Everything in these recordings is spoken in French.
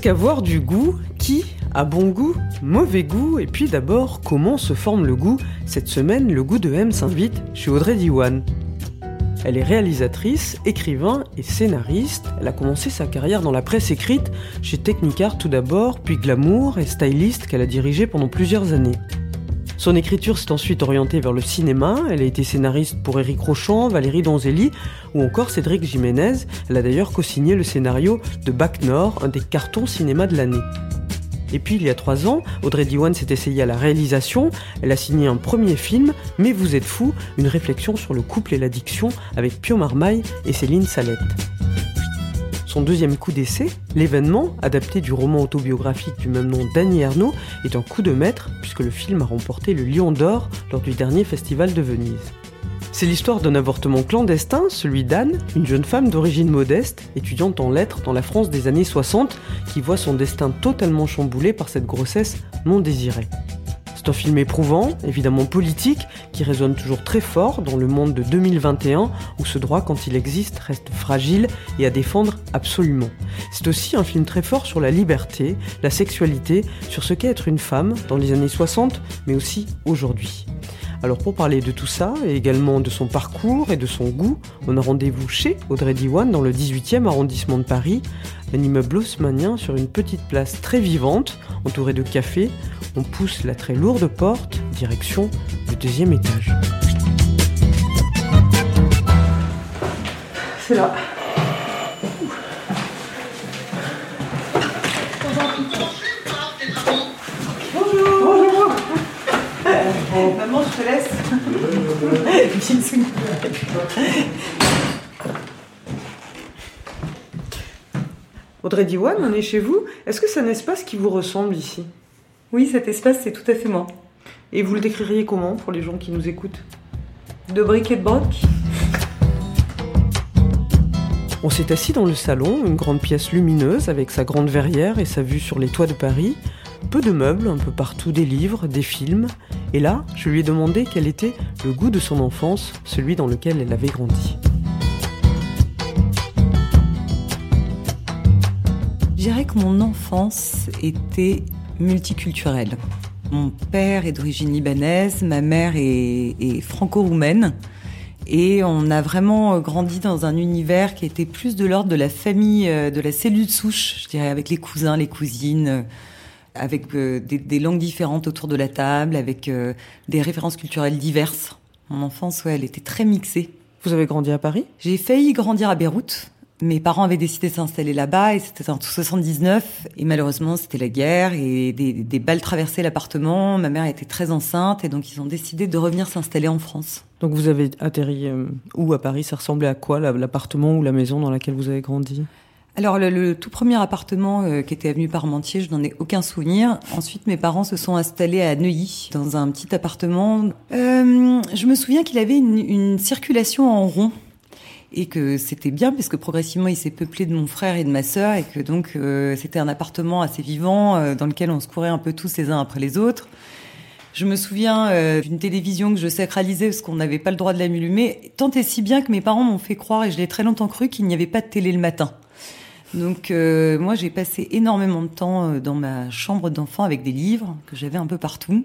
Qu'avoir du goût Qui a bon goût Mauvais goût Et puis d'abord, comment se forme le goût Cette semaine, le goût de M s'invite chez Audrey Diwan. Elle est réalisatrice, écrivain et scénariste. Elle a commencé sa carrière dans la presse écrite, chez Technicart tout d'abord, puis Glamour et Stylist qu'elle a dirigé pendant plusieurs années. Son écriture s'est ensuite orientée vers le cinéma. Elle a été scénariste pour Éric Rochon, Valérie Donzelli ou encore Cédric Jiménez. Elle a d'ailleurs co-signé le scénario de Bac Nord, un des cartons cinéma de l'année. Et puis il y a trois ans, Audrey Diwan s'est essayée à la réalisation. Elle a signé un premier film, Mais vous êtes fou, une réflexion sur le couple et l'addiction avec Pio Marmaille et Céline Salette. Son deuxième coup d'essai, L'événement, adapté du roman autobiographique du même nom d'Annie Ernaux, est un coup de maître puisque le film a remporté le Lion d'Or lors du dernier festival de Venise. C'est l'histoire d'un avortement clandestin, celui d'Anne, une jeune femme d'origine modeste, étudiante en lettres dans la France des années 60, qui voit son destin totalement chamboulé par cette grossesse non désirée. C'est un film éprouvant, évidemment politique, qui résonne toujours très fort dans le monde de 2021 où ce droit, quand il existe, reste fragile et à défendre absolument. C'est aussi un film très fort sur la liberté, la sexualité, sur ce qu'est être une femme dans les années 60, mais aussi aujourd'hui. Alors pour parler de tout ça, et également de son parcours et de son goût, on a rendez-vous chez Audrey Diwan dans le 18e arrondissement de Paris, un immeuble haussmanien sur une petite place très vivante, entourée de cafés. On pousse la très lourde porte, direction le deuxième étage. C'est là. Maman, je te laisse. Bisous. Audrey Diwan, on est chez vous. Est-ce que c'est un espace qui vous ressemble ici? Oui, cet espace, c'est tout à fait moi. Et vous le décririez comment pour les gens qui nous écoutent? De briques et de broc On s'est assis dans le salon, une grande pièce lumineuse avec sa grande verrière et sa vue sur les toits de Paris. Peu de meubles, un peu partout des livres, des films. Et là, je lui ai demandé quel était le goût de son enfance, celui dans lequel elle avait grandi. Je dirais que mon enfance était multiculturelle. Mon père est d'origine libanaise, ma mère est, franco-roumaine. Et on a vraiment grandi dans un univers qui était plus de l'ordre de la famille, de la cellule souche, je dirais, avec les cousins, les cousines, avec des, des langues différentes autour de la table, avec des références culturelles diverses. Mon enfance, ouais, elle était très mixée. Vous avez grandi à Paris? J'ai failli grandir à Beyrouth, mes parents avaient décidé de s'installer là-bas et c'était en 79 et malheureusement c'était la guerre et des, des balles traversaient l'appartement. Ma mère était très enceinte et donc ils ont décidé de revenir s'installer en France. Donc vous avez atterri euh, où à Paris? Ça ressemblait à quoi l'appartement ou la maison dans laquelle vous avez grandi? Alors le, le, tout premier appartement euh, qui était avenue Parmentier, je n'en ai aucun souvenir. Ensuite, mes parents se sont installés à Neuilly, dans un petit appartement. Euh, je me souviens qu'il avait une, une circulation en rond et que c'était bien parce que progressivement il s'est peuplé de mon frère et de ma sœur et que donc euh, c'était un appartement assez vivant euh, dans lequel on se courait un peu tous les uns après les autres. Je me souviens euh, d'une télévision que je sacralisais parce qu'on n'avait pas le droit de l'allumer, tant et si bien que mes parents m'ont fait croire et je l'ai très longtemps cru qu'il n'y avait pas de télé le matin. Donc moi j'ai passé énormément de temps dans ma chambre d'enfant avec des livres que j'avais un peu partout.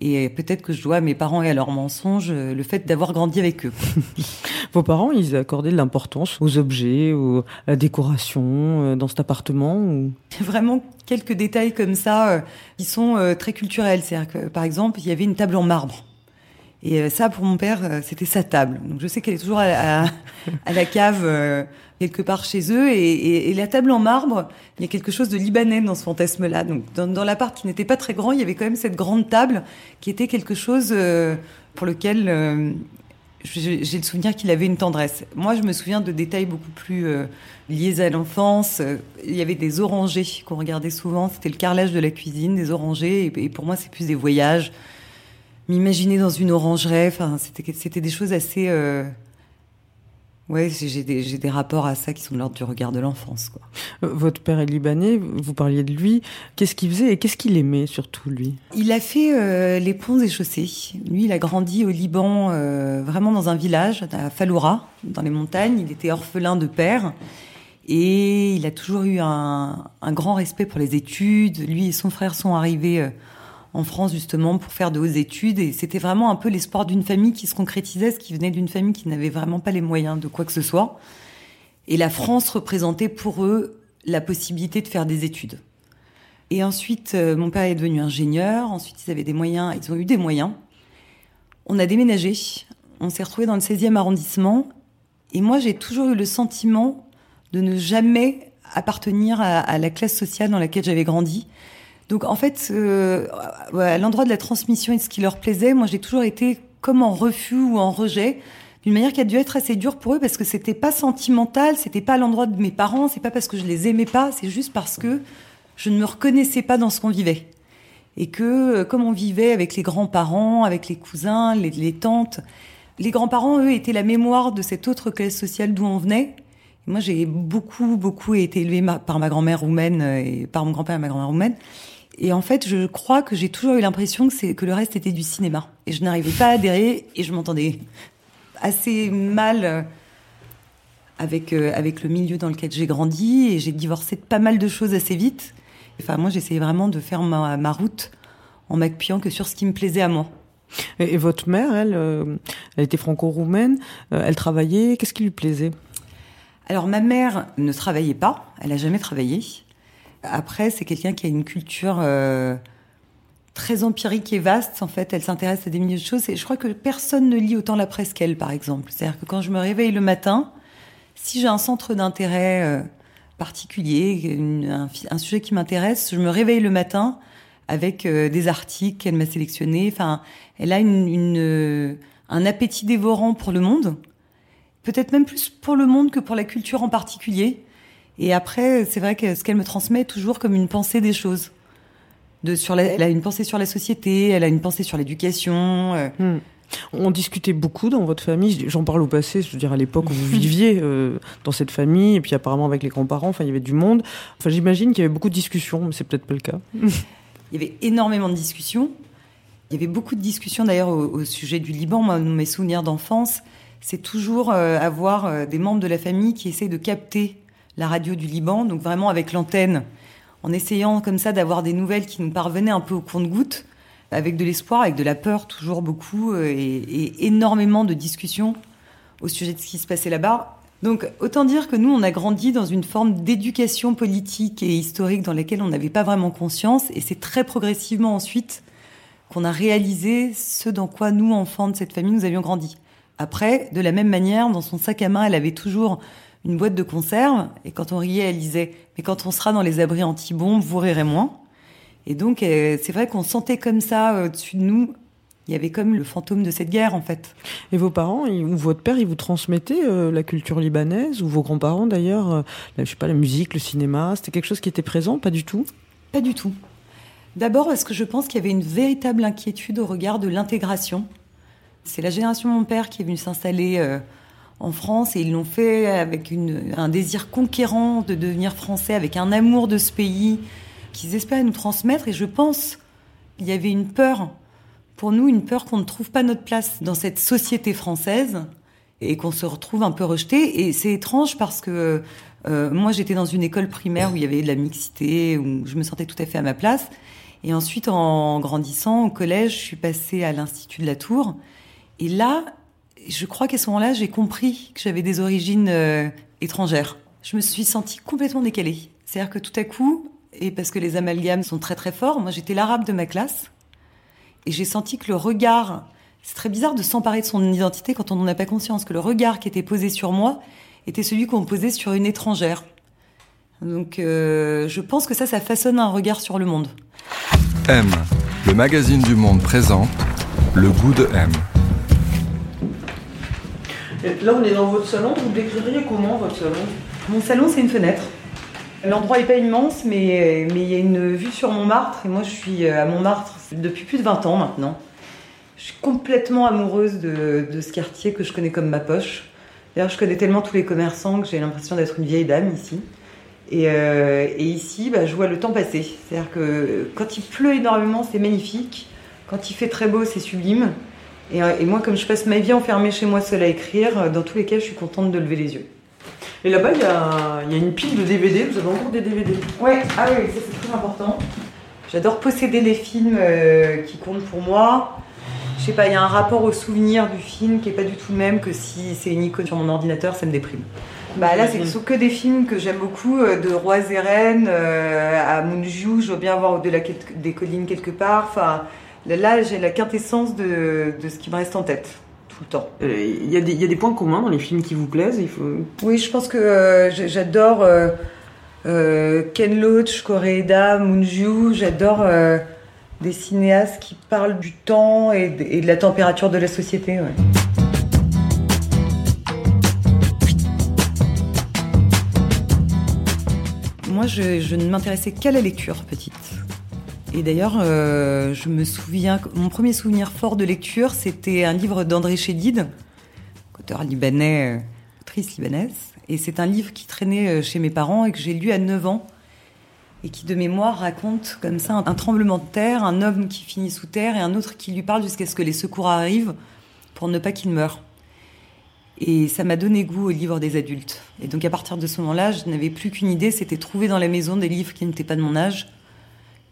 Et peut-être que je dois à mes parents et à leurs mensonges le fait d'avoir grandi avec eux. Vos parents, ils accordaient de l'importance aux objets, aux, à la décoration dans cet appartement ou... Vraiment quelques détails comme ça qui sont très culturels. C'est-à-dire que, par exemple, il y avait une table en marbre. Et ça, pour mon père, c'était sa table. Donc je sais qu'elle est toujours à la, cave quelque part chez eux. Et, la table en marbre, il y a quelque chose de libanais dans ce fantasme-là. Donc dans, dans l'appart qui n'était pas très grand, il y avait quand même cette grande table qui était quelque chose pour lequel j'ai le souvenir qu'il avait une tendresse. Moi, je me souviens de détails beaucoup plus euh, liés à l'enfance. Il y avait des orangers qu'on regardait souvent. C'était le carrelage de la cuisine, des orangers. Et, pour moi, c'est plus des voyages. M'imaginer dans une orangerie. Enfin, c'était des choses assez euh, oui, j'ai des, des, rapports à ça qui sont de l'ordre du regard de l'enfance. Euh, votre père est libanais, vous parliez de lui. Qu'est-ce qu'il faisait et qu'est-ce qu'il aimait surtout, lui? Il a fait euh, les ponts et chaussées. Lui, il a grandi au Liban, euh, vraiment dans un village, à Faloura, dans les montagnes. Il était orphelin de père. Et il a toujours eu un, un grand respect pour les études. Lui et son frère sont arrivés en France justement pour faire de hautes études et c'était vraiment un peu l'espoir d'une famille qui se concrétisait, ce qui venait d'une famille qui n'avait vraiment pas les moyens de quoi que ce soit. Et la France représentait pour eux la possibilité de faire des études. Et ensuite, euh, mon père est devenu ingénieur. Ensuite, ils avaient des moyens. Ils ont eu des moyens. On a déménagé. On s'est retrouvé dans le 16e arrondissement. Et moi, j'ai toujours eu le sentiment de ne jamais appartenir à la classe sociale dans laquelle j'avais grandi. Donc en fait, euh, à l'endroit de la transmission et de ce qui leur plaisait, moi j'ai toujours été comme en refus ou en rejet, d'une manière qui a dû être assez dure pour eux parce que c'était pas sentimental, c'était pas à l'endroit de mes parents, c'est pas parce que je les aimais pas, c'est juste parce que je ne me reconnaissais pas dans ce qu'on vivait. Et que euh, comme on vivait avec les grands-parents, avec les cousins, les, les tantes, les grands-parents, eux, étaient la mémoire de cette autre classe sociale d'où on venait. moi, j'ai beaucoup, beaucoup été élevée par ma grand-mère roumaine et par mon grand-père et ma grand-mère roumaine. Et en fait, je crois que j'ai toujours eu l'impression que le reste était du cinéma. Et je n'arrivais pas à adhérer et je m'entendais assez mal euh, avec euh, avec le milieu dans lequel j'ai grandi et j'ai divorcé de pas mal de choses assez vite. Enfin, moi, j'essayais vraiment de faire ma, ma route en m'appuyant que sur ce qui me plaisait à moi. Et, votre mère, elle, euh, elle était franco-roumaine, elle travaillait, qu'est-ce qui lui plaisait? Alors ma mère ne travaillait pas, elle a jamais travaillé. Après, c'est quelqu'un qui a une culture euh, très empirique et vaste. En fait, elle s'intéresse à des milliers de choses. Et je crois que personne ne lit autant la presse qu'elle, par exemple. C'est-à-dire que quand je me réveille le matin, si j'ai un centre d'intérêt euh, particulier, un, sujet qui m'intéresse, je me réveille le matin avec euh, des articles qu'elle m'a sélectionnés. Enfin, elle a une, un appétit dévorant pour le monde. Peut-être même plus pour le monde que pour la culture en particulier. Et après, c'est vrai que ce qu'elle me transmet toujours comme une pensée des choses. De, sur elle a une pensée sur la société, elle a une pensée sur l'éducation. Euh. Hmm. On discutait beaucoup dans votre famille, j'en parle au passé, je veux dire à l'époque où vous viviez euh, dans cette famille, et puis apparemment avec les grands-parents, enfin il y avait du monde. Enfin j'imagine qu'il y avait beaucoup de discussions, mais c'est peut-être pas le cas. il y avait énormément de discussions. Il y avait beaucoup de discussions d'ailleurs au, sujet du Liban. Moi, mes souvenirs d'enfance, c'est toujours euh, avoir des membres de la famille qui essaient de capter la radio du Liban, donc vraiment avec l'antenne, en essayant comme ça d'avoir des nouvelles qui nous parvenaient un peu au compte-gouttes, avec de l'espoir, avec de la peur toujours beaucoup, euh, et, énormément de discussions au sujet de ce qui se passait là-bas. Donc autant dire que nous, on a grandi dans une forme d'éducation politique et historique dans laquelle on n'avait pas vraiment conscience, et c'est très progressivement ensuite qu'on a réalisé ce dans quoi nous, enfants de cette famille, nous avions grandi. Après, de la même manière, dans son sac à main, elle avait toujours une boîte de conserve. Et quand on riait, elle disait Mais quand on sera dans les abris anti-bombes, vous rirez moins. Et donc, euh, c'est vrai qu'on sentait comme ça euh, au-dessus de nous. Il y avait comme le fantôme de cette guerre, en fait. Et vos parents, ou votre père, ils vous transmettaient euh, la culture libanaise, ou vos grands-parents d'ailleurs, je sais pas, la musique, le cinéma, c'était quelque chose qui était présent, pas du tout? Pas du tout. D'abord parce que je pense qu'il y avait une véritable inquiétude au regard de l'intégration. C'est la génération de mon père qui est venue s'installer en France et ils l'ont fait avec un désir conquérant de devenir français, avec un amour de ce pays qu'ils espéraient nous transmettre. Et je pense qu'il y avait une peur, pour nous, une peur qu'on ne trouve pas notre place dans cette société française et qu'on se retrouve un peu rejeté. Et c'est étrange parce que euh, moi, j'étais dans une école primaire où il y avait de la mixité, où je me sentais tout à fait à ma place. Et ensuite, en grandissant au collège, je suis passée à l'Institut de la Tour. Et là, je crois qu'à ce moment-là, j'ai compris que j'avais des origines euh, étrangères. Je me suis sentie complètement décalée. C'est-à-dire que tout à coup, et parce que les amalgames sont très très forts, moi j'étais l'arabe de ma classe, et j'ai senti que le regard, c'est très bizarre de s'emparer de son identité quand on n'en a pas conscience, que le regard qui était posé sur moi était celui qu'on posait sur une étrangère. Donc euh, je pense que ça, ça façonne un regard sur le monde. M, le magazine du monde présente le goût de M. Là, on est dans votre salon. Vous décririez comment votre salon? Mon salon, c'est une fenêtre. L'endroit n'est pas immense, mais mais il y a une vue sur Montmartre. Et moi, je suis à Montmartre depuis plus de 20 ans maintenant. Je suis complètement amoureuse de, ce quartier que je connais comme ma poche. D'ailleurs, je connais tellement tous les commerçants que j'ai l'impression d'être une vieille dame ici. Et, euh, ici, bah, je vois le temps passer. C'est-à-dire que quand il pleut énormément, c'est magnifique. Quand il fait très beau, c'est sublime. Et, euh, et moi, comme je passe ma vie enfermée chez moi seule à écrire, dans tous les cas, je suis contente de lever les yeux. Et là-bas, il y a, il y a une pile de DVD. Vous avez encore des DVD Ouais, ah oui, ça c'est très important. J'adore posséder les films euh, qui comptent pour moi. Je sais pas, il y a un rapport au souvenir du film qui est pas du tout le même que si c'est une icône sur mon ordinateur, ça me déprime. Bah là, c'est que des films que j'aime beaucoup, euh, de Rois et Reines euh, à Moonju, je veux bien voir au-delà des collines quelque part. Enfin, là, j'ai la quintessence de, de ce qui me reste en tête tout le temps. Il y, a des, il y a des points communs dans les films qui vous plaisent il faut... Oui, je pense que euh, j'adore euh, euh, Ken Loach, Koreeda, Moonju. J'adore euh, des cinéastes qui parlent du temps et de, et de la température de la société. Ouais. Moi, je, je ne m'intéressais qu'à la lecture petite. Et d'ailleurs, euh, je me souviens, mon premier souvenir fort de lecture, c'était un livre d'André Chédid, auteur libanais, euh, autrice libanaise. Et c'est un livre qui traînait euh, chez mes parents et que j'ai lu à 9 ans. Et qui, de mémoire, raconte comme ça un tremblement de terre, un homme qui finit sous terre et un autre qui lui parle jusqu'à ce que les secours arrivent pour ne pas qu'il meure. Et ça m'a donné goût aux livres des adultes. Et donc à partir de ce moment-là, je n'avais plus qu'une idée, c'était trouver dans la maison des livres qui n'étaient pas de mon âge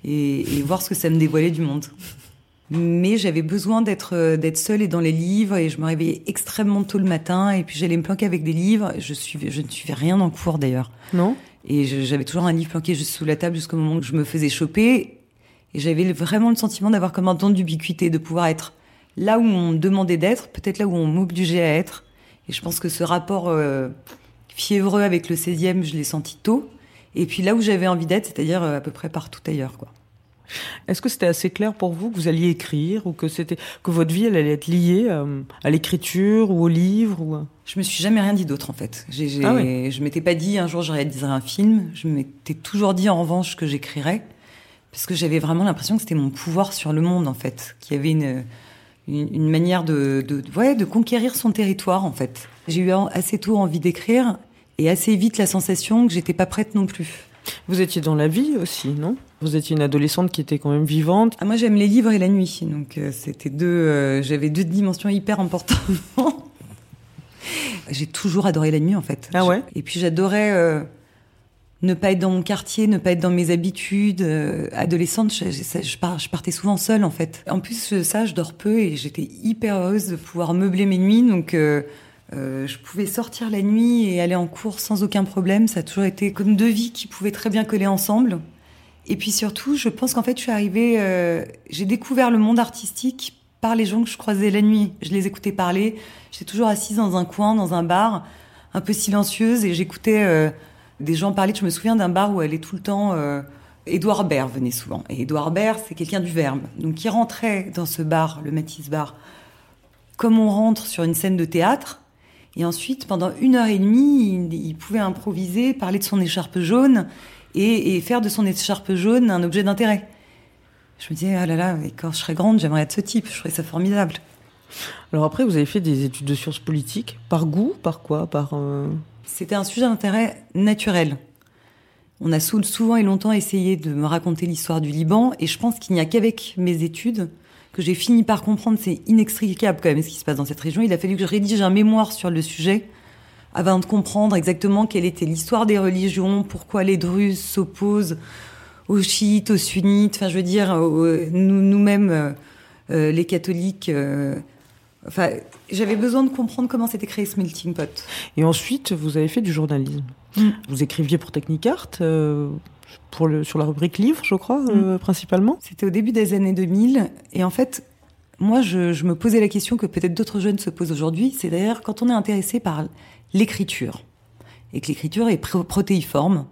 et, et, voir ce que ça me dévoilait du monde. Mais j'avais besoin d'être d'être seule et dans les livres et je me réveillais extrêmement tôt le matin et puis j'allais me planquer avec des livres. Je suivais, je ne suivais rien en cours d'ailleurs. Non. Et j'avais toujours un livre planqué juste sous la table jusqu'au moment où je me faisais choper. Et j'avais vraiment le sentiment d'avoir comme un temps d'ubiquité, de pouvoir être là où on me demandait d'être, peut-être là où on m'obligeait à être. Et je pense que ce rapport euh, fiévreux avec le 16e, je l'ai senti tôt. Et puis là où j'avais envie d'être, c'est-à-dire à peu près partout ailleurs, quoi. Est-ce que c'était assez clair pour vous que vous alliez écrire ou que c'était que votre vie elle allait être liée euh, à l'écriture ou au livre ou Je me suis jamais rien dit d'autre en fait. J'ai, j'ai, ah ouais. Je m'étais pas dit un jour je réaliserai un film. Je m'étais toujours dit en revanche que j'écrirais parce que j'avais vraiment l'impression que c'était mon pouvoir sur le monde en fait, qu'il y avait une une, une manière de, de, ouais, de conquérir son territoire en fait. J'ai eu assez tôt envie d'écrire et assez vite la sensation que j'étais pas prête non plus. Vous étiez dans la vie aussi, non? Vous étiez une adolescente qui était quand même vivante. Ah, moi, j'aime les livres et la nuit, donc euh, c'était deux. Euh, J'avais deux dimensions hyper importantes. J'ai toujours adoré la nuit, en fait. Ah ouais? Et puis j'adorais euh, ne pas être dans mon quartier, ne pas être dans mes habitudes. Adolescente, je, je, je, je, partais souvent seule, en fait. En plus, ça, je dors peu et j'étais hyper heureuse de pouvoir meubler mes nuits, donc. Euh, je pouvais sortir la nuit et aller en cours sans aucun problème. Ça a toujours été comme deux vies qui pouvaient très bien coller ensemble. Et puis surtout, je pense qu'en fait, je suis arrivée, euh, j'ai découvert le monde artistique par les gens que je croisais la nuit. Je les écoutais parler. J'étais toujours assise dans un coin, dans un bar, un peu silencieuse, et j'écoutais euh, des gens parler. Je me souviens d'un bar où elle est tout le temps. Euh, Édouard Baird venait souvent. Et Édouard Baird, c'est quelqu'un du Verbe. Donc, il rentrait dans ce bar, le Matisse Bar, comme on rentre sur une scène de théâtre et ensuite, pendant une heure et demie, il, il pouvait improviser, parler de son écharpe jaune et, et, faire de son écharpe jaune un objet d'intérêt. Je me disais, ah là là, quand je serais grande, j'aimerais être ce type, je trouvais ça formidable. Alors après, vous avez fait des études de sciences politiques. Par goût Par quoi Par euh... C'était un sujet d'intérêt naturel. On a souvent et longtemps essayé de me raconter l'histoire du Liban, et je pense qu'il n'y a qu'avec mes études que j'ai fini par comprendre, c'est inextricable quand même ce qui se passe dans cette région. Il a fallu que je rédige un mémoire sur le sujet avant de comprendre exactement quelle était l'histoire des religions, pourquoi les Druzes s'opposent aux chiites, aux sunnites, enfin je veux dire, nous-mêmes, euh, euh, les catholiques. Euh, enfin, j'avais besoin de comprendre comment s'était créé ce melting pot. Et ensuite, vous avez fait du journalisme. Mm. Vous écriviez pour Technicart euh, pour le, sur la rubrique livre, je crois, euh, mmh. principalement. C'était au début des années 2000. Et en fait, moi, je, je me posais la question que peut-être d'autres jeunes se posent aujourd'hui. C'est d'ailleurs quand on est intéressé par l'écriture et que l'écriture est protéiforme,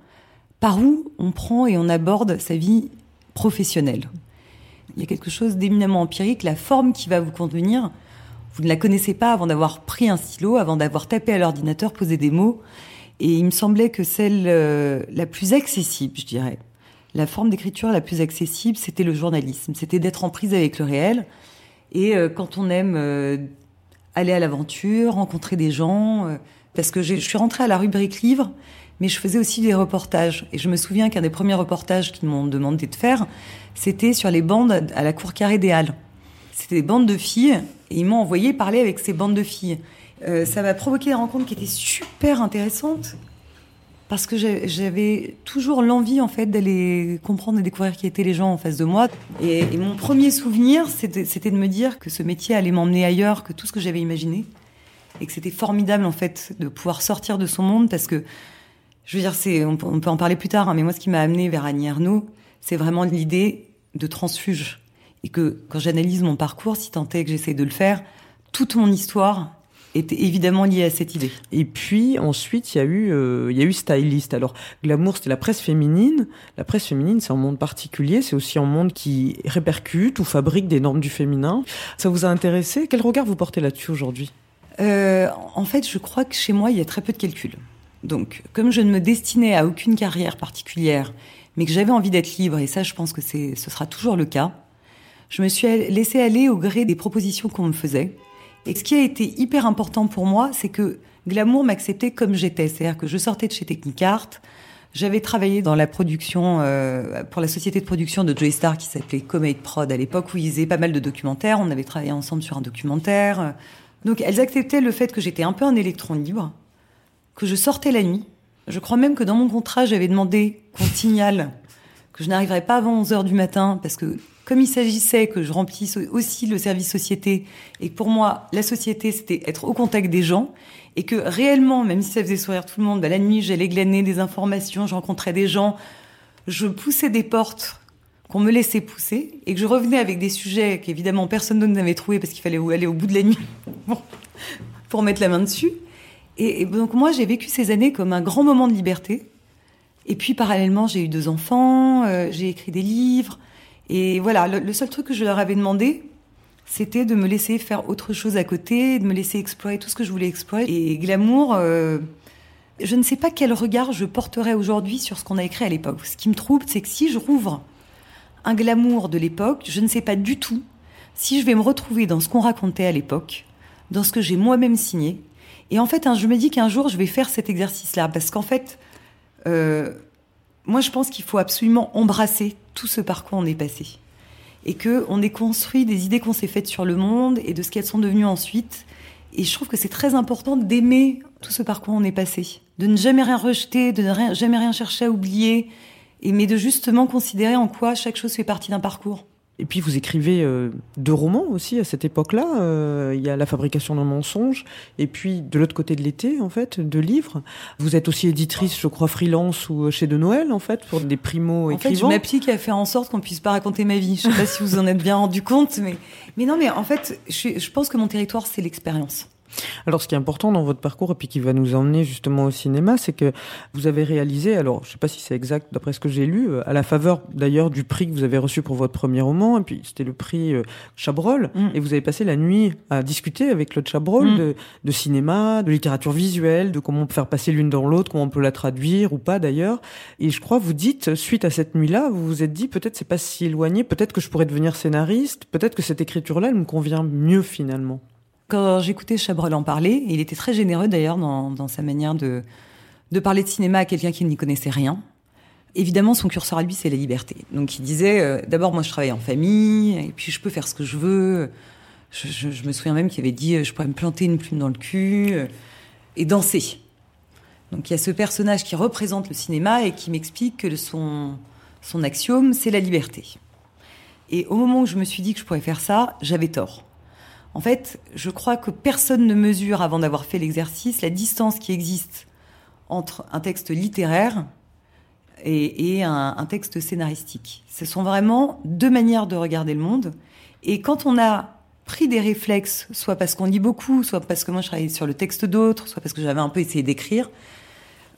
par où on prend et on aborde sa vie professionnelle? Il y a quelque chose d'éminemment empirique, la forme qui va vous convenir. vous ne la connaissez pas avant d'avoir pris un stylo, avant d'avoir tapé à l'ordinateur, posé des mots. Et il me semblait que celle euh, la plus accessible, je dirais, la forme d'écriture la plus accessible, c'était le journalisme. C'était d'être en prise avec le réel. Et euh, quand on aime euh, aller à l'aventure, rencontrer des gens, parce que je suis rentrée à la rubrique livre, mais je faisais aussi des reportages. Et je me souviens qu'un des premiers reportages qu'ils m'ont demandé de faire, c'était sur les bandes à la cour carrée des Halles. C'était des bandes de filles, et ils m'ont envoyé parler avec ces bandes de filles. Euh, ça m'a provoqué des rencontres qui étaient super intéressantes, parce que j'avais toujours l'envie en fait d'aller comprendre et découvrir qui étaient les gens en face de moi. Et, mon premier souvenir, c'était de me dire que ce métier allait m'emmener ailleurs que tout ce que j'avais imaginé, et que c'était formidable en fait de pouvoir sortir de son monde, parce que je veux dire, on, peut en parler plus tard, hein, mais moi, ce qui m'a amené vers Annie Arnaud, c'est vraiment l'idée de transfuge. Et que quand j'analyse mon parcours, si tant est que j'essaie de le faire, toute mon histoire était évidemment liée à cette idée. Et puis ensuite, il y a eu, euh, il y a eu styliste. Alors glamour, c'était la presse féminine. La presse féminine, c'est un monde particulier. C'est aussi un monde qui répercute ou fabrique des normes du féminin. Ça vous a intéressé? Quel regard vous portez là-dessus aujourd'hui? Euh, En fait, je crois que chez moi, il y a très peu de calculs. Donc, comme je ne me destinais à aucune carrière particulière, mais que j'avais envie d'être libre, et ça, je pense que c'est, ce sera toujours le cas, je me suis laissée aller au gré des propositions qu'on me faisait. Et ce qui a été hyper important pour moi, c'est que Glamour m'acceptait comme j'étais. C'est-à-dire que je sortais de chez Technicart, j'avais travaillé dans la production, euh, pour la société de production de Joy Star qui s'appelait Comate Prod à l'époque où ils faisaient pas mal de documentaires. On avait travaillé ensemble sur un documentaire. Donc elles acceptaient le fait que j'étais un peu un électron libre que je sortais la nuit. Je crois même que dans mon contrat, j'avais demandé qu'on signale que je n'arriverais pas avant 11 heures du matin parce que comme il s'agissait que je remplisse aussi le service société et que pour moi, la société, c'était être au contact des gens et que réellement, même si ça faisait sourire tout le monde, bah, la nuit, j'allais glaner des informations, je rencontrais des gens, je poussais des portes qu'on me laissait pousser et que je revenais avec des sujets qu'évidemment personne d'autre n'avait trouvé parce qu'il fallait aller au bout de la nuit pour mettre la main dessus. Et, donc moi, j'ai vécu ces années comme un grand moment de liberté. Et puis parallèlement, j'ai eu deux enfants, euh, j'ai écrit des livres. Et voilà, le, seul truc que je leur avais demandé, c'était de me laisser faire autre chose à côté, de me laisser explorer tout ce que je voulais explorer. Et glamour, euh, je ne sais pas quel regard je porterai aujourd'hui sur ce qu'on a écrit à l'époque. Ce qui me trouble, c'est que si je rouvre un glamour de l'époque, je ne sais pas du tout si je vais me retrouver dans ce qu'on racontait à l'époque, dans ce que j'ai moi-même signé, et en fait, hein, je me dis qu'un jour, je vais faire cet exercice-là, parce qu'en fait, euh, moi, je pense qu'il faut absolument embrasser tout ce par quoi on est passé. Et qu'on ait construit des idées qu'on s'est faites sur le monde et de ce qu'elles sont devenues ensuite. Et je trouve que c'est très important d'aimer tout ce par quoi on est passé. De ne jamais rien rejeter, de ne jamais rien chercher à oublier, et, mais de justement considérer en quoi chaque chose fait partie d'un parcours. Et puis vous écrivez euh, deux romans aussi à cette époque-là. Euh, il y a La fabrication d'un mensonge et puis de l'autre côté de l'été en fait, deux livres. Vous êtes aussi éditrice, je crois, freelance ou chez De Noël en fait pour des primo écrivains. En fait, je m'applique à faire en sorte qu'on puisse pas raconter ma vie. Je sais pas si vous en êtes bien rendu compte, mais mais non, mais en fait, je, je pense que mon territoire c'est l'expérience. Alors, ce qui est important dans votre parcours et puis qui va nous emmener justement au cinéma, c'est que vous avez réalisé, alors je sais pas si c'est exact d'après ce que j'ai lu, euh, à la faveur d'ailleurs du prix que vous avez reçu pour votre premier roman, et puis c'était le prix euh, Chabrol, mm. et vous avez passé la nuit à discuter avec Claude Chabrol mm. de, de, cinéma, de littérature visuelle, de comment on peut faire passer l'une dans l'autre, comment on peut la traduire ou pas d'ailleurs. Et je crois, vous dites, suite à cette nuit-là, vous vous êtes dit peut-être c'est pas si éloigné, peut-être que je pourrais devenir scénariste, peut-être que cette écriture-là, elle me convient mieux finalement. Quand j'écoutais Chabrol en parler, il était très généreux d'ailleurs dans, sa manière de, parler de cinéma à quelqu'un qui n'y connaissait rien. Évidemment, son curseur à lui, c'est la liberté. Donc il disait, euh, d'abord, moi je travaille en famille, et puis je peux faire ce que je veux. Je, me souviens même qu'il avait dit, euh, je pourrais me planter une plume dans le cul euh, et danser. Donc il y a ce personnage qui représente le cinéma et qui m'explique que son axiome, c'est la liberté. Et au moment où je me suis dit que je pourrais faire ça, j'avais tort. En fait, je crois que personne ne mesure, avant d'avoir fait l'exercice, la distance qui existe entre un texte littéraire et, un, texte scénaristique. Ce sont vraiment deux manières de regarder le monde. Et quand on a pris des réflexes, soit parce qu'on lit beaucoup, soit parce que moi je travaillais sur le texte d'autres, soit parce que j'avais un peu essayé d'écrire,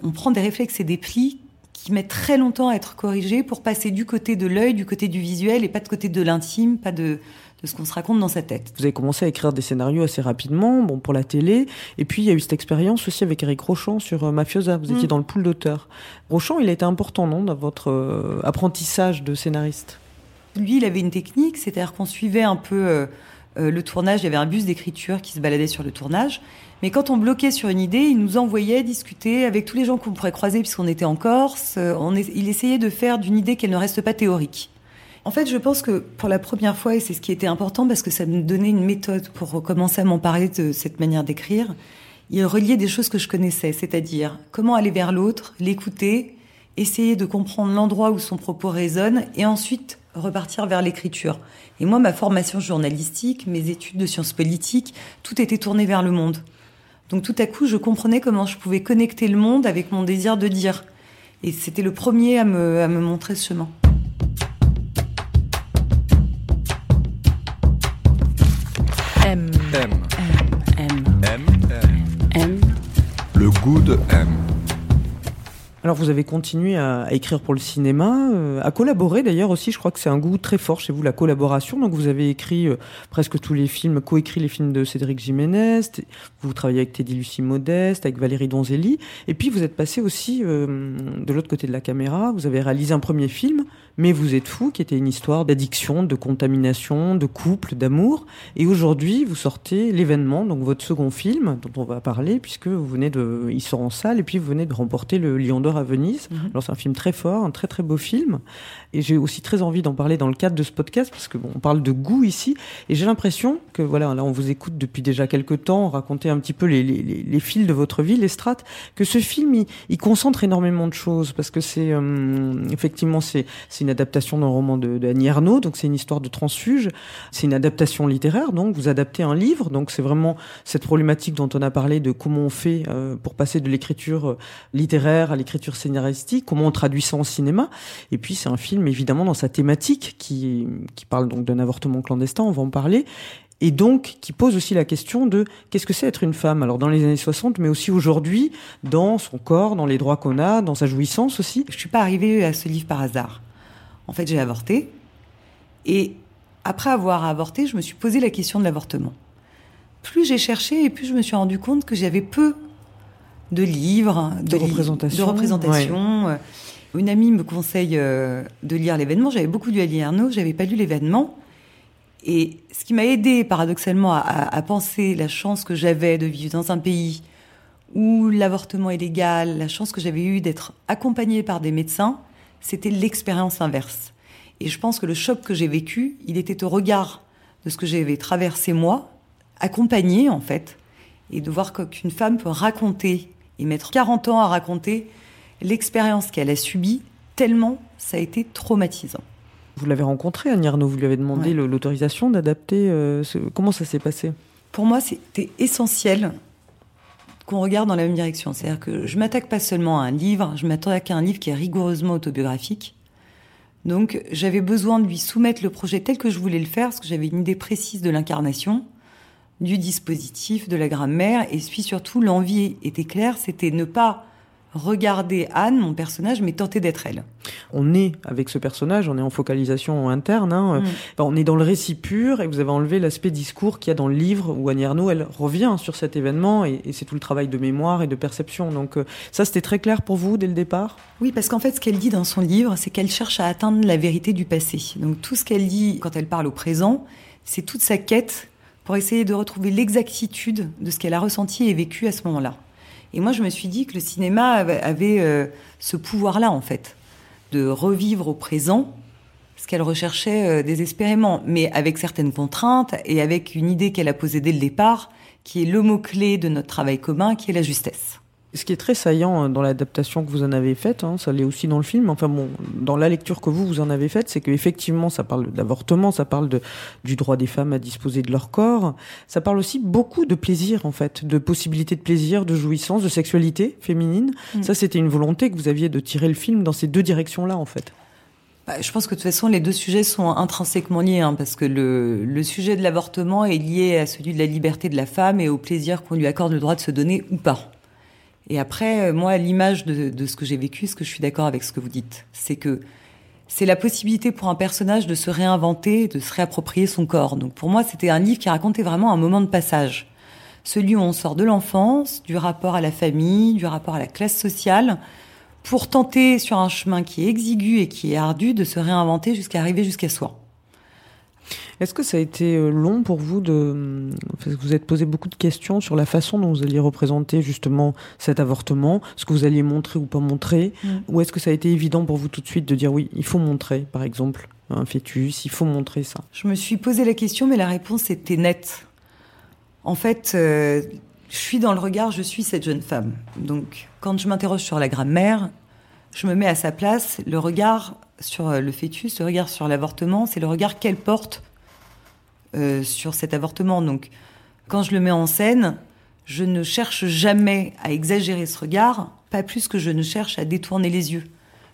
on prend des réflexes et des plis qui mettent très longtemps à être corrigés pour passer du côté de l'œil, du côté du visuel et pas de côté de l'intime, pas de, de ce qu'on se raconte dans sa tête. Vous avez commencé à écrire des scénarios assez rapidement, bon pour la télé, et puis il y a eu cette expérience aussi avec Eric Rochon sur euh, Mafiosa. Vous étiez Mm. dans le pool d'auteurs. Rochon, il a été important, non, dans votre euh, apprentissage de scénariste? Lui, il avait une technique, c'est-à-dire qu'on suivait un peu euh, le tournage. Il y avait un bus d'écriture qui se baladait sur le tournage. Mais quand on bloquait sur une idée, il nous envoyait discuter avec tous les gens qu'on pourrait croiser, puisqu'on était en Corse. On est- il essayait de faire d'une idée qu'elle ne reste pas théorique. En fait, je pense que pour la première fois, et c'est ce qui était important parce que ça me donnait une méthode pour commencer à m'en parler de cette manière d'écrire, il reliait des choses que je connaissais, c'est-à-dire comment aller vers l'autre, l'écouter, essayer de comprendre l'endroit où son propos résonne et ensuite repartir vers l'écriture. Et moi, ma formation journalistique, mes études de sciences politiques, tout était tourné vers le monde. Donc tout à coup, je comprenais comment je pouvais connecter le monde avec mon désir de dire. Et c'était le premier à me, à me montrer ce chemin. M. M. M. M. M. M. Le goût de M. Alors vous avez continué à, à écrire pour le cinéma, euh, à collaborer d'ailleurs aussi. Je crois que c'est un goût très fort chez vous la collaboration. Donc vous avez écrit euh, presque tous les films, coécrit les films de Cédric Jiménez. Vous travaillez avec Teddy Lucie Modeste, avec Valérie Donzelli. Et puis vous êtes passé aussi euh, de l'autre côté de la caméra. Vous avez réalisé un premier film, mais vous êtes fou, qui était une histoire d'addiction, de contamination, de couple, d'amour. Et aujourd'hui vous sortez l'événement, donc votre second film dont on va parler, puisque vous venez de, il sort en salle et puis vous venez de remporter le Lion d'Or à Venise. Mhm. Alors c'est un film très fort, un très très beau film, et j'ai aussi très envie d'en parler dans le cadre de ce podcast parce que bon, on parle de goût ici, et j'ai l'impression que voilà, là on vous écoute depuis déjà quelques temps, raconter un petit peu les, les, les- fils de votre vie, les strates, que ce film il, il concentre énormément de choses parce que c'est euh, effectivement c'est une adaptation d'un roman de, de Ernaux, donc c'est une histoire de transfuge, c'est une adaptation littéraire, donc vous adaptez un livre, donc c'est vraiment cette problématique dont on a parlé de comment on fait euh, pour passer de l'écriture euh, littéraire à l'écriture scénaristique, comment on traduit ça en cinéma. Et puis c'est un film évidemment dans sa thématique qui, qui parle donc d'un avortement clandestin, on va en parler. Et donc, qui pose aussi la question de qu'est-ce que c'est être une femme Alors, dans les années 60, mais aussi aujourd'hui, dans son corps, dans les droits qu'on a, dans sa jouissance aussi. Je suis pas arrivée à ce livre par hasard. En fait, j'ai avorté. Et après avoir avorté, je me suis posé la question de l'avortement. Plus j'ai cherché et plus je me suis rendu compte que j'avais peu de livres, De li- représentation, de représentation. Euh, Une amie me conseille euh, de lire l'événement. J'avais beaucoup lu Ali Arnaud, j'avais pas lu l'événement. Et ce qui m'a aidé paradoxalement à, penser la chance que j'avais de vivre dans un pays où l'avortement est légal, la chance que j'avais eue d'être accompagnée par des médecins, c'était l'expérience inverse. Et je pense que le choc que j'ai vécu, il était au regard de ce que j'avais traversé moi, accompagnée en fait, et de voir qu'une femme peut raconter et mettre 40 ans à raconter l'expérience qu'elle a subie, tellement ça a été traumatisant. Vous l'avez rencontré, Annie Arnaud, vous lui avez demandé Ouais. l'autorisation d'adapter. euh, ce- Comment ça s'est passé? Pour moi, c'était essentiel qu'on regarde dans la même direction. C'est-à-dire que je m'attaque pas seulement à un livre, je m'attaque à un livre qui est rigoureusement autobiographique. Donc, j'avais besoin de lui soumettre le projet tel que je voulais le faire, parce que j'avais une idée précise de l'incarnation, du dispositif, de la grammaire, et puis surtout, l'envie était claire, c'était ne pas regarder Anne, mon personnage, mais tenter d'être elle. On est avec ce personnage, on est en focalisation interne, hein, Mm. On est dans le récit pur et vous avez enlevé l'aspect discours qu'il y a dans le livre où Annie Ernaux, elle revient sur cet événement et, et c'est tout le travail de mémoire et de perception. Donc euh, ça, c'était très clair pour vous dès le départ? Oui, parce qu'en fait, ce qu'elle dit dans son livre, c'est qu'elle cherche à atteindre la vérité du passé. Donc tout ce qu'elle dit quand elle parle au présent, c'est toute sa quête pour essayer de retrouver l'exactitude de ce qu'elle a ressenti et vécu à ce moment-là. Et moi, je me suis dit que le cinéma avait, euh, ce pouvoir-là, en fait, de revivre au présent ce qu'elle recherchait euh, désespérément, mais avec certaines contraintes et avec une idée qu'elle a posée dès le départ, qui est le mot-clé de notre travail commun, qui est la justesse. Ce qui est très saillant euh, dans l'adaptation que vous en avez faite, hein, ça l'est aussi dans le film, enfin bon, dans la lecture que vous, vous en avez faite, c'est qu'effectivement, ça parle d'avortement, ça parle de, du droit des femmes à disposer de leur corps, ça parle aussi beaucoup de plaisir, en fait, de possibilités de plaisir, de jouissance, de sexualité féminine. Mm. Ça, c'était une volonté que vous aviez de tirer le film dans ces deux directions-là, en fait. Bah, je pense que de toute façon, les deux sujets sont intrinsèquement liés, hein, parce que le, le sujet de l'avortement est lié à celui de la liberté de la femme et au plaisir qu'on lui accorde le droit de se donner ou pas. Et après, euh, moi, l'image de, de ce que j'ai vécu, ce que je suis d'accord avec ce que vous dites, c'est que c'est la possibilité pour un personnage de se réinventer, de se réapproprier son corps. Donc pour moi, c'était un livre qui racontait vraiment un moment de passage. Celui où on sort de l'enfance, du rapport à la famille, du rapport à la classe sociale, pour tenter sur un chemin qui est exigu et qui est ardu de se réinventer jusqu'à arriver jusqu'à soi. Est-ce que ça a été euh, long pour vous de... Parce que vous êtes posé beaucoup de questions sur la façon dont vous alliez représenter justement cet avortement, ce que vous alliez montrer ou pas montrer, Mm. ou est-ce que ça a été évident pour vous tout de suite de dire oui, il faut montrer, par exemple, un fœtus, il faut montrer ça? Je me suis posé la question, mais la réponse était nette. En fait, euh, je suis dans le regard, je suis cette jeune femme. Donc, quand je m'interroge sur la grammaire, je me mets à sa place. Le regard sur euh, le fœtus, le regard sur l'avortement, c'est le regard qu'elle porte euh, sur cet avortement. Donc, quand je le mets en scène, je ne cherche jamais à exagérer ce regard, pas plus que je ne cherche à détourner les yeux.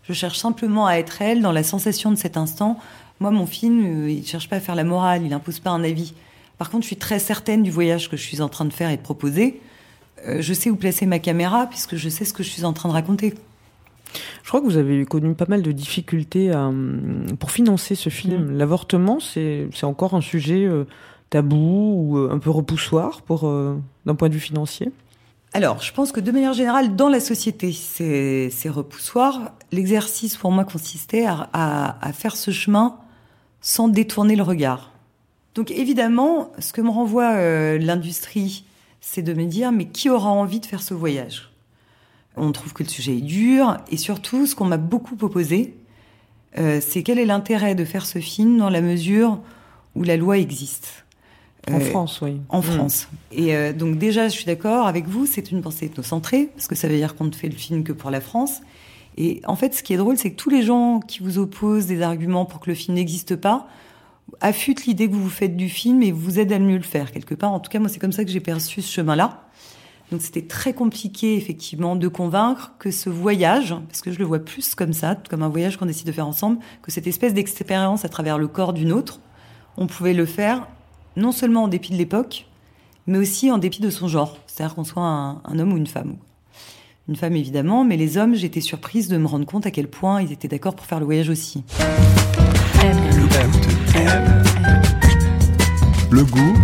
Je cherche simplement à être elle dans la sensation de cet instant. Moi, mon film, euh, il ne cherche pas à faire la morale, il n'impose pas un avis. Par contre, je suis très certaine du voyage que je suis en train de faire et de proposer. Je sais où placer ma caméra puisque je sais ce que je suis en train de raconter. Je crois que vous avez connu pas mal de difficultés à, hum, pour financer ce film. L'avortement, c'est encore un sujet euh, tabou ou euh, un peu repoussoir pour euh, d'un point de vue financier? Alors, je pense que de manière générale, dans la société, c'est c'est repoussoir. L'exercice pour moi consistait à, à- à faire ce chemin sans détourner le regard. Donc évidemment, ce que me renvoie euh, l'industrie, c'est de me dire, mais qui aura envie de faire ce voyage? On trouve que le sujet est dur, et surtout, ce qu'on m'a beaucoup opposé, euh, c'est quel est l'intérêt de faire ce film dans la mesure où la loi existe? En Euh, France, oui. en Mm. France. Et euh, donc déjà, je suis d'accord avec vous, c'est une pensée ethnocentrée, parce que ça veut dire qu'on ne fait le film que pour la France. Et en fait, ce qui est drôle, c'est que tous les gens qui vous opposent des arguments pour que le film n'existe pas affûtent l'idée que vous vous faites du film et vous aident à mieux le faire quelque part. En tout cas, moi, c'est comme ça que j'ai perçu ce chemin-là. Donc c'était très compliqué, effectivement, de convaincre que ce voyage, parce que je le vois plus comme ça, comme un voyage qu'on décide de faire ensemble, que cette espèce d'expérience à travers le corps d'une autre, on pouvait le faire non seulement en dépit de l'époque, mais aussi en dépit de son genre. C'est-à-dire qu'on soit un, homme ou une femme. Une femme, évidemment, mais les hommes, j'étais surprise de me rendre compte à quel point ils étaient d'accord pour faire le voyage aussi. Le goût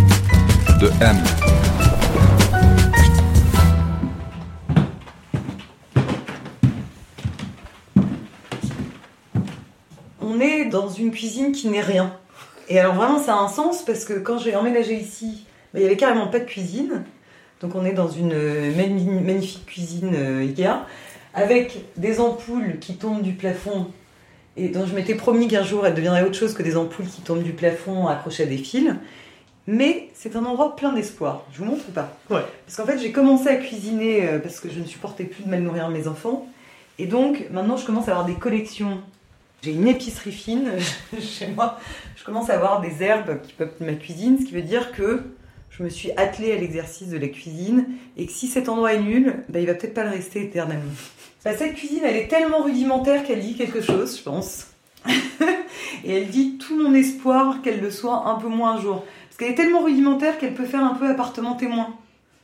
de M. dans une cuisine qui n'est rien. Et alors vraiment, ça a un sens parce que quand j'ai emménagé ici, bah, il y avait carrément pas de cuisine. Donc on est dans une euh, magnifique cuisine euh, Ikea avec des ampoules qui tombent du plafond et dont je m'étais promis qu'un jour elles deviendraient autre chose que des ampoules qui tombent du plafond accrochées à des fils. Mais c'est un endroit plein d'espoir. Je vous montre ou pas? Ouais. Parce qu'en fait, j'ai commencé à cuisiner euh, parce que je ne supportais plus de mal nourrir mes enfants. Et donc, maintenant, je commence à avoir des collections. J'ai une épicerie fine chez moi. Je commence à avoir des herbes qui peuplent ma cuisine, ce qui veut dire que je me suis attelée à l'exercice de la cuisine et que si cet endroit est nul, bah, il va peut-être pas le rester éternellement. Bah, cette cuisine, elle est tellement rudimentaire qu'elle dit quelque chose, je pense. et elle dit tout mon espoir qu'elle le soit un peu moins un jour. Parce qu'elle est tellement rudimentaire qu'elle peut faire un peu appartement témoin.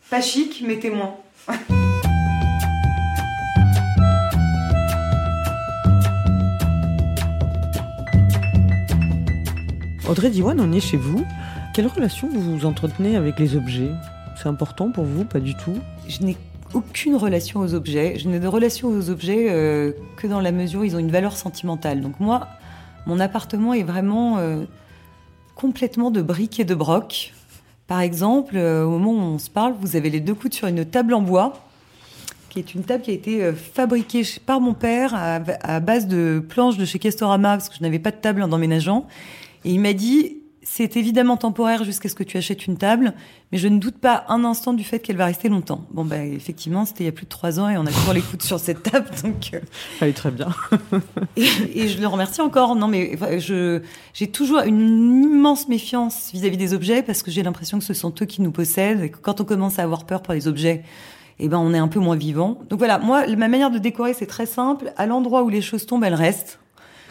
Pas chic, mais témoin. Audrey Diwan, on est chez vous. Quelle relation vous entretenez avec les objets? C'est important pour vous Pas du tout? Je n'ai aucune relation aux objets. Je n'ai de relation aux objets euh, que dans la mesure où ils ont une valeur sentimentale. Donc moi, mon appartement est vraiment euh, complètement de briques et de brocs. Par exemple, euh, au moment où on se parle, vous avez les deux coudes sur une table en bois, qui est une table qui a été fabriquée par mon père à, à base de planches de chez Castorama, parce que je n'avais pas de table en emménageant. Et il m'a dit, c'est évidemment temporaire jusqu'à ce que tu achètes une table, mais je ne doute pas un instant du fait qu'elle va rester longtemps. Bon, bah, effectivement, c'était il y a plus de trois ans et on a toujours les coudes sur cette table, donc. euh, est très bien. et, et je le remercie encore. Non, mais je, j'ai toujours une immense méfiance vis-à-vis des objets parce que j'ai l'impression que ce sont eux qui nous possèdent et que quand on commence à avoir peur pour les objets, eh ben, on est un peu moins vivant. Donc voilà, moi, ma manière de décorer, c'est très simple. À l'endroit où les choses tombent, elles restent.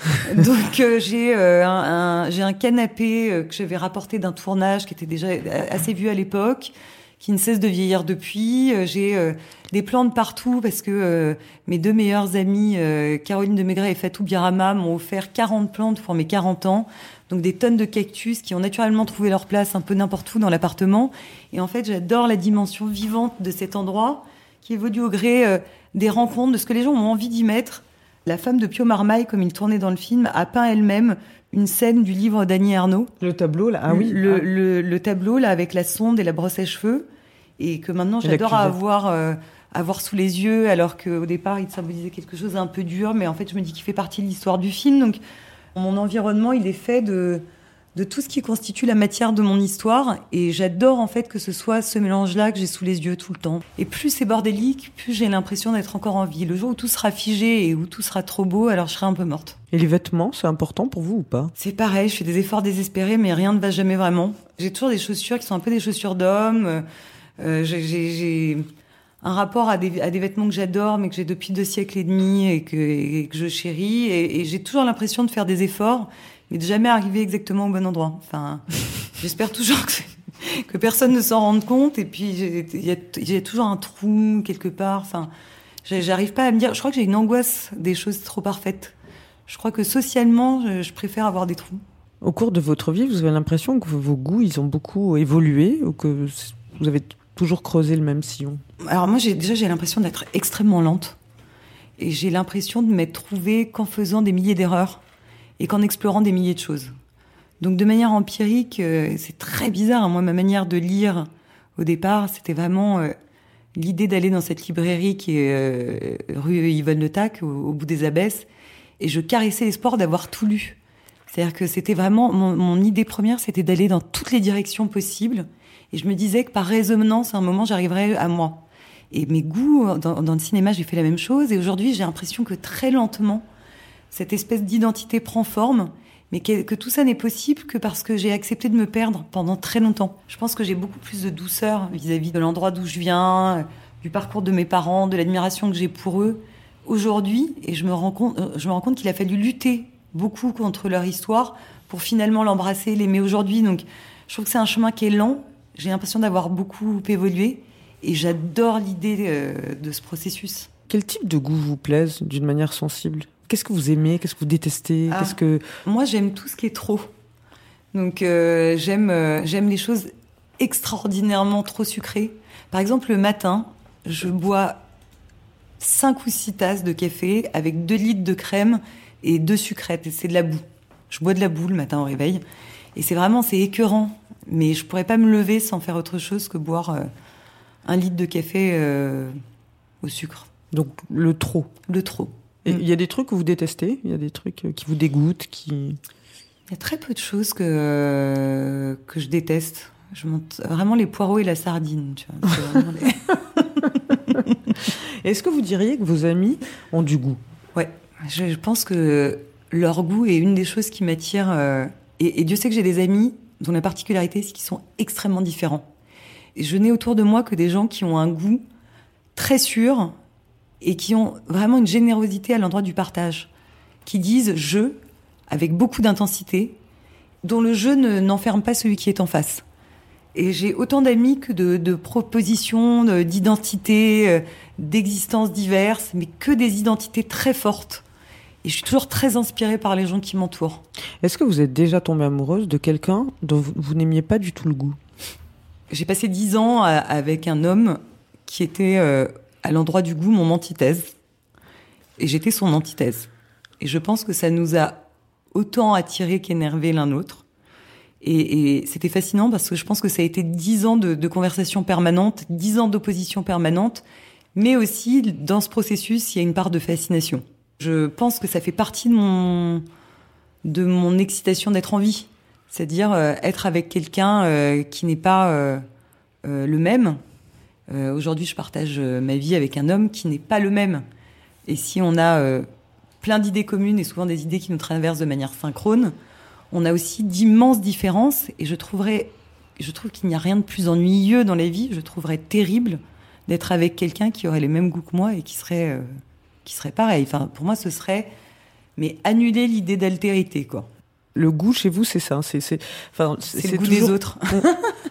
Donc euh, j'ai euh, un, un- j'ai un canapé euh, que j'avais rapporté d'un tournage qui était déjà assez vieux à l'époque, qui ne cesse de vieillir depuis. Euh, j'ai euh, des plantes partout parce que euh, mes deux meilleures amies, Caroline de Maigret et Fatou Biarama, m'ont offert 40 plantes pour mes 40 ans. Donc des tonnes de cactus qui ont naturellement trouvé leur place un peu n'importe où dans l'appartement. Et en fait, j'adore la dimension vivante de cet endroit qui évolue au gré des rencontres, de ce que les gens ont envie d'y mettre. La femme de Pio Marmaille, comme il tournait dans le film, a peint elle-même une scène du livre d'Annie Ernaux. Le tableau, là Ah oui. Le, ah. le, le, tableau, là, avec la sonde et la brosse à cheveux. Et que maintenant, j'adore avoir, euh, avoir sous les yeux, alors qu'au départ, il symbolisait quelque chose d'un peu dur. Mais en fait, je me dis qu'il fait partie de l'histoire du film. Donc, mon environnement, il est fait de, de tout ce qui constitue la matière de mon histoire. Et j'adore, en fait, que ce soit ce mélange-là que j'ai sous les yeux tout le temps. Et plus c'est bordélique, plus j'ai l'impression d'être encore en vie. Le jour où tout sera figé et où tout sera trop beau, alors je serai un peu morte. Et les vêtements, c'est important pour vous ou pas? C'est pareil, je fais des efforts désespérés, mais rien ne va jamais vraiment. J'ai toujours des chaussures qui sont un peu des chaussures d'homme. Euh, j'ai un rapport à des, à des vêtements que j'adore, mais que j'ai depuis deux siècles et demi et que, et que je chéris. Et, et j'ai toujours l'impression de faire des efforts, mais de jamais arriver exactement au bon endroit. Enfin, j'espère toujours que, que personne ne s'en rende compte. Et puis, il y a, y a toujours un trou quelque part. Enfin, j'arrive pas à me dire. Je crois que j'ai une angoisse des choses trop parfaites. Je crois que socialement, je, je préfère avoir des trous. Au cours de votre vie, vous avez l'impression que vos goûts, ils ont beaucoup évolué ou que vous avez toujours creusé le même sillon? Alors moi, déjà, j'ai l'impression d'être extrêmement lente. Et j'ai l'impression de m'être trouvée qu'en faisant des milliers d'erreurs et qu'en explorant des milliers de choses. Donc de manière empirique, euh, c'est très bizarre. Hein. Moi, ma manière de lire au départ, c'était vraiment euh, l'idée d'aller dans cette librairie qui est euh, rue Yvonne Le Tac, au, bout des Abbesses, et je caressais l'espoir d'avoir tout lu. C'est-à-dire que c'était vraiment mon, idée première, c'était d'aller dans toutes les directions possibles. Et je me disais que par résonance, à un moment, j'arriverais à moi. Et mes goûts dans le cinéma, j'ai fait la même chose. Et aujourd'hui, j'ai l'impression que très lentement, cette espèce d'identité prend forme, mais que, tout ça n'est possible que parce que j'ai accepté de me perdre pendant très longtemps. Je pense que j'ai beaucoup plus de douceur vis-à-vis -vis de l'endroit d'où je viens, du parcours de mes parents, de l'admiration que j'ai pour eux aujourd'hui. Et je me rends compte, rends compte qu'il a fallu lutter beaucoup contre leur histoire pour finalement l'embrasser, l'aimer aujourd'hui. Donc, je trouve que c'est un chemin qui est lent. J'ai l'impression d'avoir beaucoup évolué et j'adore l'idée euh, de ce processus. Quel type de goût vous plaise d'une manière sensible? Qu'est-ce que vous aimez? Qu'est-ce que vous détestez? Ah. Qu'est-ce que Moi, j'aime tout ce qui est trop. Donc, euh, j'aime euh, j'aime les choses extraordinairement trop sucrées. Par exemple, le matin, je bois 5 ou 6 tasses de café avec 2 litres de crème et deux sucrètes. Et c'est de la boue. Je bois de la boue le matin au réveil. Et c'est vraiment, c'est écœurant. Mais je pourrais pas me lever sans faire autre chose que boire euh, un litre de café au sucre. donc le trop Le trop. Mm. il y a des trucs que vous détestez Il y a des trucs euh, qui vous dégoûtent qui Il y a très peu de choses que, que je déteste. Je monte vraiment les poireaux et la sardine. Tu vois. C'est vraiment les- Est-ce que vous diriez que vos amis ont du goût? Ouais, je, je pense que leur goût est une des choses qui m'attire. euh, et, et Dieu sait que j'ai des amis dont la particularité, c'est qu'ils sont extrêmement différents. Et je n'ai autour de moi que des gens qui ont un goût très sûr et qui ont vraiment une générosité à l'endroit du partage, qui disent je avec beaucoup d'intensité, dont le jeu ne- n'enferme pas celui qui est en face. Et j'ai autant d'amis que de, de propositions, de- d'identités, euh, d'existences diverses, mais que des identités très fortes. Et je suis toujours très inspirée par les gens qui m'entourent. Est-ce que vous êtes déjà tombée amoureuse de quelqu'un dont vous, n'aimiez pas du tout le goût? J'ai passé dix ans à- avec un homme qui était euh, à l'endroit du goût mon antithèse. Et j'étais son antithèse. Et je pense que ça nous a autant attirés qu'énervés l'un l'autre. Et, c'était fascinant parce que je pense que ça a été dix ans de, de conversation permanente, dix ans d'opposition permanente, mais aussi dans ce processus, il y a une part de fascination. Je pense que ça fait partie de mon, de mon excitation d'être en vie. C'est-à-dire euh, être avec quelqu'un euh, qui n'est pas euh, le même. Euh, Aujourd'hui, je partage euh, ma vie avec un homme qui n'est pas le même. Et si on a euh, plein d'idées communes et souvent des idées qui nous traversent de manière synchrone, on a aussi d'immenses différences. Et je trouverais, je trouve qu'il n'y a rien de plus ennuyeux dans la vie. Je trouverais terrible d'être avec quelqu'un qui aurait les mêmes goûts que moi et qui serait, euh, qui serait pareil. Enfin, pour moi, ce serait, mais annuler l'idée d'altérité, quoi. Le goût chez vous, c'est ça. C'est, enfin, C'est le goût des autres.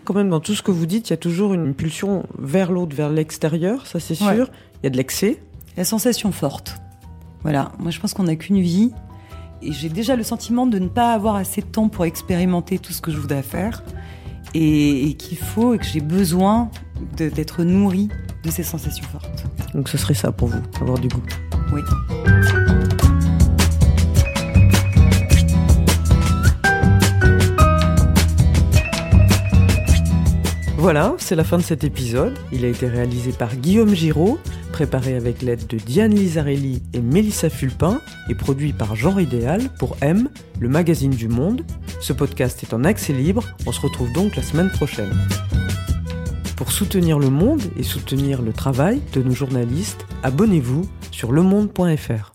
Quand même dans tout ce que vous dites, il y a toujours une pulsion vers l'autre, vers l'extérieur, ça c'est sûr. Ouais. Il y a de l'excès. La sensation forte. Voilà, moi je pense qu'on n'a qu'une vie. Et j'ai déjà le sentiment de ne pas avoir assez de temps pour expérimenter tout ce que je voudrais faire. Et, et qu'il faut et que j'ai besoin d'être nourri de ces sensations fortes. Donc ce serait ça pour vous, avoir du goût. Oui. Voilà, c'est la fin de cet épisode. Il a été réalisé par Guillaume Giraud, préparé avec l'aide de Diane Lizarelli et Mélissa Fulpin et produit par Genre Idéal pour M, le magazine du monde. Ce podcast est en accès libre, on se retrouve donc la semaine prochaine. Pour soutenir le monde et soutenir le travail de nos journalistes, abonnez-vous sur lemonde.fr.